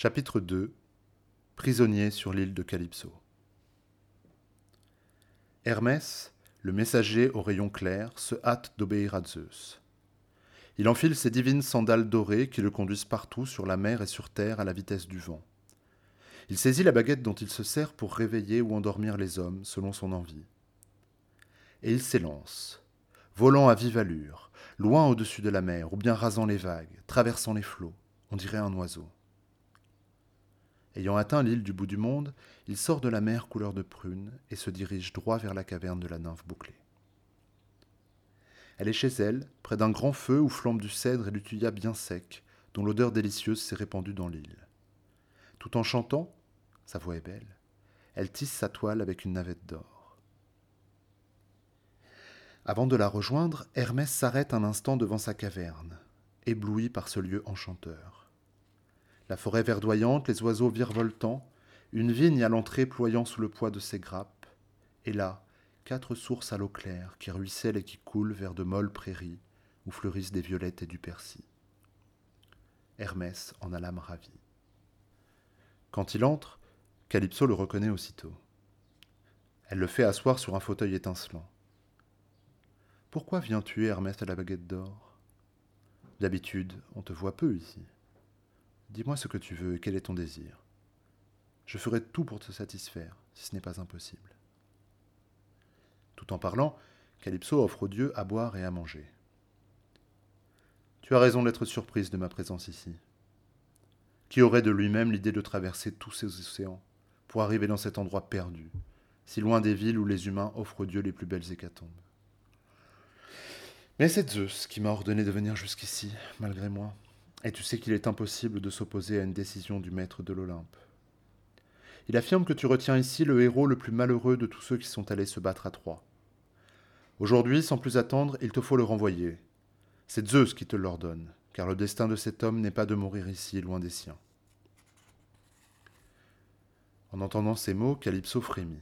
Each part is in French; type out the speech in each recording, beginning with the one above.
Chapitre 2 Prisonnier sur l'île de Calypso Hermès, le messager au rayon clair, se hâte d'obéir à Zeus. Il enfile ses divines sandales dorées qui le conduisent partout sur la mer et sur terre à la vitesse du vent. Il saisit la baguette dont il se sert pour réveiller ou endormir les hommes selon son envie. Et il s'élance, volant à vive allure, loin au-dessus de la mer, ou bien rasant les vagues, traversant les flots, on dirait un oiseau. Ayant atteint l'île du bout du monde, il sort de la mer couleur de prune et se dirige droit vers la caverne de la nymphe bouclée. Elle est chez elle, près d'un grand feu où flambent du cèdre et du thuya bien sec, dont l'odeur délicieuse s'est répandue dans l'île. Tout en chantant, sa voix est belle, elle tisse sa toile avec une navette d'or. Avant de la rejoindre, Hermès s'arrête un instant devant sa caverne, ébloui par ce lieu enchanteur la forêt verdoyante, les oiseaux virevoltants, une vigne à l'entrée ployant sous le poids de ses grappes, et là, quatre sources à l'eau claire qui ruissellent et qui coulent vers de molles prairies où fleurissent des violettes et du persil. Hermès en a l'âme ravie. Quand il entre, Calypso le reconnaît aussitôt. Elle le fait asseoir sur un fauteuil étincelant. Pourquoi viens-tu, Hermès, à la baguette d'or? D'habitude, on te voit peu ici. Dis-moi ce que tu veux et quel est ton désir. Je ferai tout pour te satisfaire, si ce n'est pas impossible. Tout en parlant, Calypso offre aux dieux à boire et à manger. Tu as raison d'être surprise de ma présence ici. Qui aurait de lui-même l'idée de traverser tous ces océans pour arriver dans cet endroit perdu, si loin des villes où les humains offrent aux dieux les plus belles hécatombes Mais c'est Zeus qui m'a ordonné de venir jusqu'ici, malgré moi, et tu sais qu'il est impossible de s'opposer à une décision du maître de l'Olympe. Il affirme que tu retiens ici le héros le plus malheureux de tous ceux qui sont allés se battre à Troie. Aujourd'hui, sans plus attendre, il te faut le renvoyer. C'est Zeus qui te l'ordonne, car le destin de cet homme n'est pas de mourir ici, loin des siens. En entendant ces mots, Calypso frémit.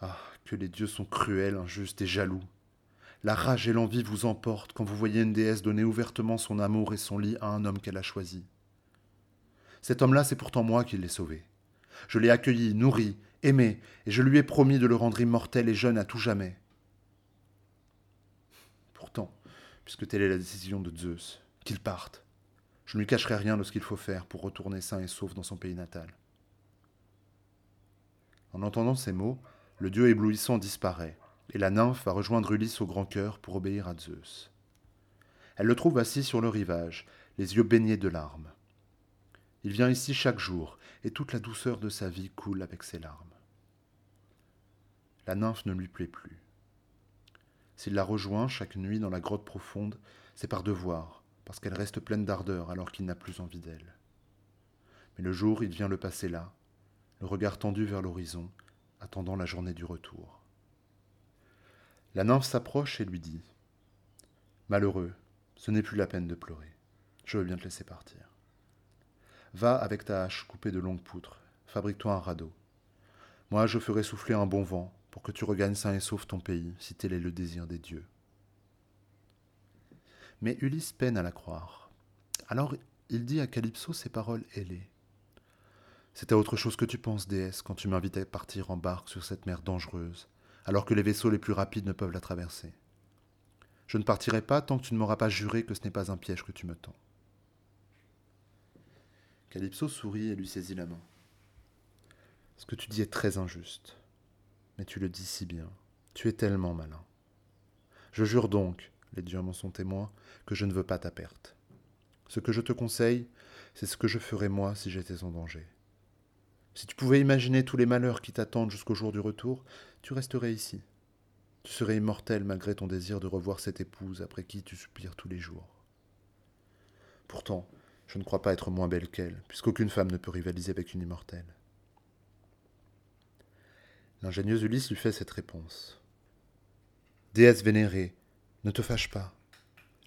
Ah, que les dieux sont cruels, injustes et jaloux. La rage et l'envie vous emportent quand vous voyez une déesse donner ouvertement son amour et son lit à un homme qu'elle a choisi. Cet homme-là, c'est pourtant moi qui l'ai sauvé. Je l'ai accueilli, nourri, aimé, et je lui ai promis de le rendre immortel et jeune à tout jamais. Pourtant, puisque telle est la décision de Zeus, qu'il parte, je ne lui cacherai rien de ce qu'il faut faire pour retourner sain et sauf dans son pays natal. En entendant ces mots, le dieu éblouissant disparaît, et la nymphe va rejoindre Ulysse au grand cœur pour obéir à Zeus. Elle le trouve assis sur le rivage, les yeux baignés de larmes. Il vient ici chaque jour, et toute la douceur de sa vie coule avec ses larmes. La nymphe ne lui plaît plus. S'il la rejoint chaque nuit dans la grotte profonde, c'est par devoir, parce qu'elle reste pleine d'ardeur alors qu'il n'a plus envie d'elle. Mais le jour, il vient le passer là, le regard tendu vers l'horizon, attendant la journée du retour. La nymphe s'approche et lui dit Malheureux, ce n'est plus la peine de pleurer. Je veux bien te laisser partir. Va avec ta hache coupée de longues poutres, fabrique-toi un radeau. Moi, je ferai souffler un bon vent pour que tu regagnes sain et sauf ton pays, si tel est le désir des dieux. Mais Ulysse peine à la croire. Alors il dit à Calypso ces paroles ailées. C'est à autre chose que tu penses, déesse, quand tu m'invites à partir en barque sur cette mer dangereuse, alors que les vaisseaux les plus rapides ne peuvent la traverser. Je ne partirai pas tant que tu ne m'auras pas juré que ce n'est pas un piège que tu me tends. Calypso sourit et lui saisit la main. Ce que tu dis est très injuste, mais tu le dis si bien. Tu es tellement malin. Je jure donc, les dieux m'en sont témoins, que je ne veux pas ta perte. Ce que je te conseille, c'est ce que je ferais moi si j'étais en danger. Si tu pouvais imaginer tous les malheurs qui t'attendent jusqu'au jour du retour, tu resterais ici. Tu serais immortel malgré ton désir de revoir cette épouse après qui tu soupires tous les jours. Pourtant, je ne crois pas être moins belle qu'elle, puisqu'aucune femme ne peut rivaliser avec une immortelle. L'ingénieuse Ulysse lui fait cette réponse. Déesse vénérée, ne te fâche pas.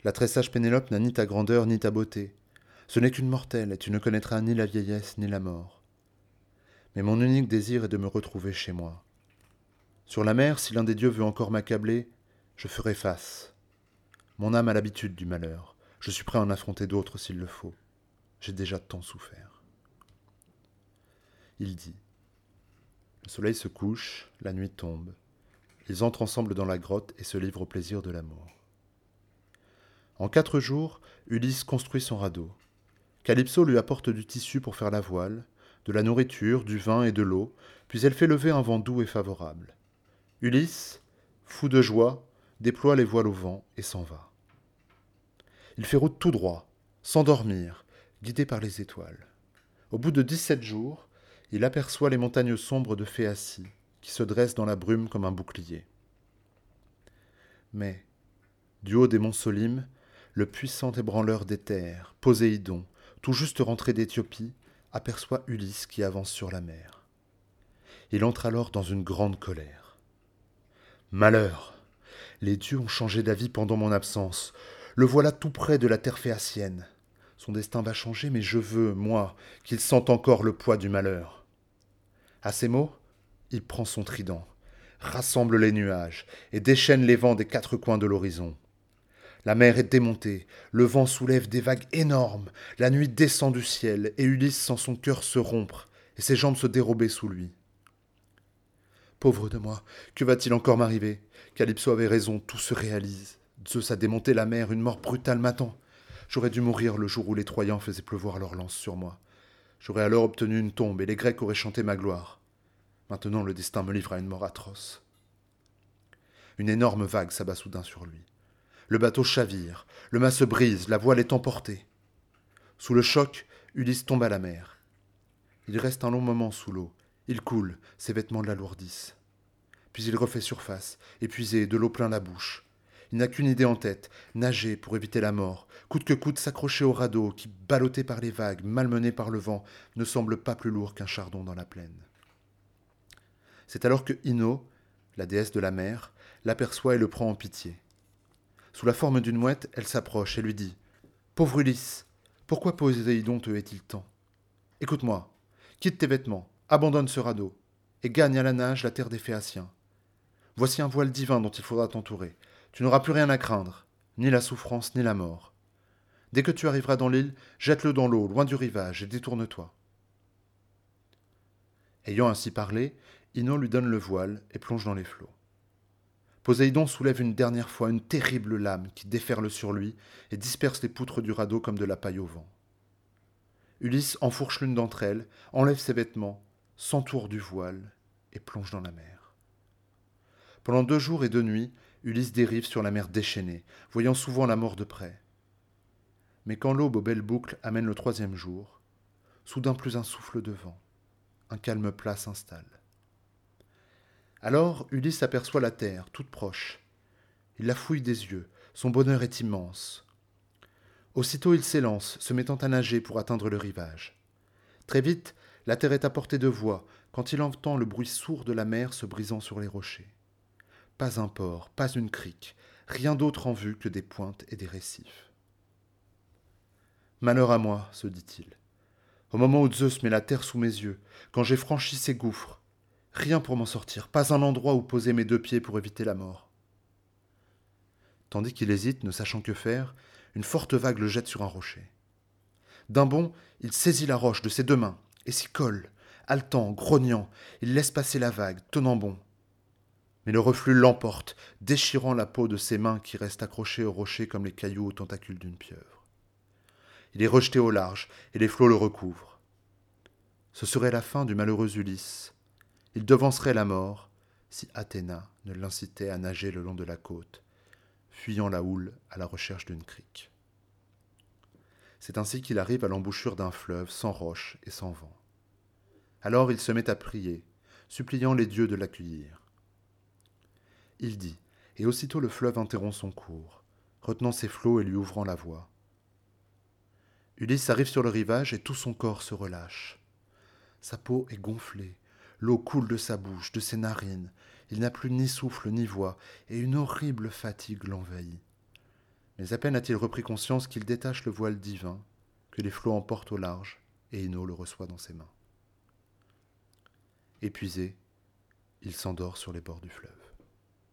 La très sage Pénélope n'a ni ta grandeur ni ta beauté. Ce n'est qu'une mortelle, et tu ne connaîtras ni la vieillesse ni la mort mais mon unique désir est de me retrouver chez moi. Sur la mer, si l'un des dieux veut encore m'accabler, je ferai face. Mon âme a l'habitude du malheur, je suis prêt à en affronter d'autres s'il le faut. j'ai déjà tant souffert. Il dit. Le soleil se couche, la nuit tombe. Ils entrent ensemble dans la grotte et se livrent au plaisir de l'amour. En quatre jours, Ulysse construit son radeau. Calypso lui apporte du tissu pour faire la voile, de la nourriture, du vin et de l'eau, puis elle fait lever un vent doux et favorable. Ulysse, fou de joie, déploie les voiles au vent et s'en va. Il fait route tout droit, sans dormir, guidé par les étoiles. Au bout de dix-sept jours, il aperçoit les montagnes sombres de Phéacie, qui se dressent dans la brume comme un bouclier. Mais, du haut des monts Solim, le puissant ébranleur des terres, Poséidon, tout juste rentré d'Éthiopie, aperçoit Ulysse qui avance sur la mer. Il entre alors dans une grande colère. Malheur Les dieux ont changé d'avis pendant mon absence. Le voilà tout près de la terre phéacienne. Son destin va changer, mais je veux, moi, qu'il sente encore le poids du malheur. À ces mots, il prend son trident, rassemble les nuages et déchaîne les vents des quatre coins de l'horizon. La mer est démontée, le vent soulève des vagues énormes, la nuit descend du ciel, et Ulysse sent son cœur se rompre, et ses jambes se dérober sous lui. Pauvre de moi, que va-t-il encore m'arriver? Calypso avait raison, tout se réalise. Zeus a démonté la mer, une mort brutale m'attend. J'aurais dû mourir le jour où les Troyens faisaient pleuvoir leurs lances sur moi. J'aurais alors obtenu une tombe, et les Grecs auraient chanté ma gloire. Maintenant le destin me livre à une mort atroce. Une énorme vague s'abat soudain sur lui. Le bateau chavire, le mât se brise, la voile est emportée. Sous le choc, Ulysse tombe à la mer. Il reste un long moment sous l'eau. Il coule, ses vêtements l'alourdissent. Puis il refait surface, épuisé, de l'eau plein la bouche. Il n'a qu'une idée en tête, nager pour éviter la mort, coûte que coûte s'accrocher au radeau qui, ballotté par les vagues, malmené par le vent, ne semble pas plus lourd qu'un chardon dans la plaine. C'est alors que Ino, la déesse de la mer, l'aperçoit et le prend en pitié. Sous la forme d'une mouette, elle s'approche et lui dit Pauvre Ulysse, pourquoi Poséidon te hait-il tant Écoute-moi, quitte tes vêtements, abandonne ce radeau, et gagne à la nage la terre des Phéaciens. Voici un voile divin dont il faudra t'entourer. Tu n'auras plus rien à craindre, ni la souffrance, ni la mort. Dès que tu arriveras dans l'île, jette-le dans l'eau, loin du rivage, et détourne-toi. Ayant ainsi parlé, Ino lui donne le voile et plonge dans les flots. Poséidon soulève une dernière fois une terrible lame qui déferle sur lui et disperse les poutres du radeau comme de la paille au vent. Ulysse enfourche l'une d'entre elles, enlève ses vêtements, s'entoure du voile et plonge dans la mer. Pendant deux jours et deux nuits, Ulysse dérive sur la mer déchaînée, voyant souvent la mort de près. Mais quand l'aube aux belles boucles amène le troisième jour, soudain plus un souffle de vent, un calme plat s'installe. Alors Ulysse aperçoit la terre, toute proche. Il la fouille des yeux, son bonheur est immense. Aussitôt il s'élance, se mettant à nager pour atteindre le rivage. Très vite, la terre est à portée de voix, quand il entend le bruit sourd de la mer se brisant sur les rochers. Pas un port, pas une crique, rien d'autre en vue que des pointes et des récifs. Malheur à moi, se dit-il. Au moment où Zeus met la terre sous mes yeux, quand j'ai franchi ces gouffres, Rien pour m'en sortir, pas un endroit où poser mes deux pieds pour éviter la mort. Tandis qu'il hésite, ne sachant que faire, une forte vague le jette sur un rocher. D'un bond, il saisit la roche de ses deux mains et s'y colle. Haletant, grognant, il laisse passer la vague, tenant bon. Mais le reflux l'emporte, déchirant la peau de ses mains qui restent accrochées au rocher comme les cailloux aux tentacules d'une pieuvre. Il est rejeté au large, et les flots le recouvrent. Ce serait la fin du malheureux Ulysse, il devancerait la mort si Athéna ne l'incitait à nager le long de la côte, fuyant la houle à la recherche d'une crique. C'est ainsi qu'il arrive à l'embouchure d'un fleuve sans roche et sans vent. Alors il se met à prier, suppliant les dieux de l'accueillir. Il dit, et aussitôt le fleuve interrompt son cours, retenant ses flots et lui ouvrant la voie. Ulysse arrive sur le rivage et tout son corps se relâche. Sa peau est gonflée, L'eau coule de sa bouche, de ses narines. Il n'a plus ni souffle ni voix, et une horrible fatigue l'envahit. Mais à peine a-t-il repris conscience qu'il détache le voile divin, que les flots emportent au large, et Ino le reçoit dans ses mains. Épuisé, il s'endort sur les bords du fleuve.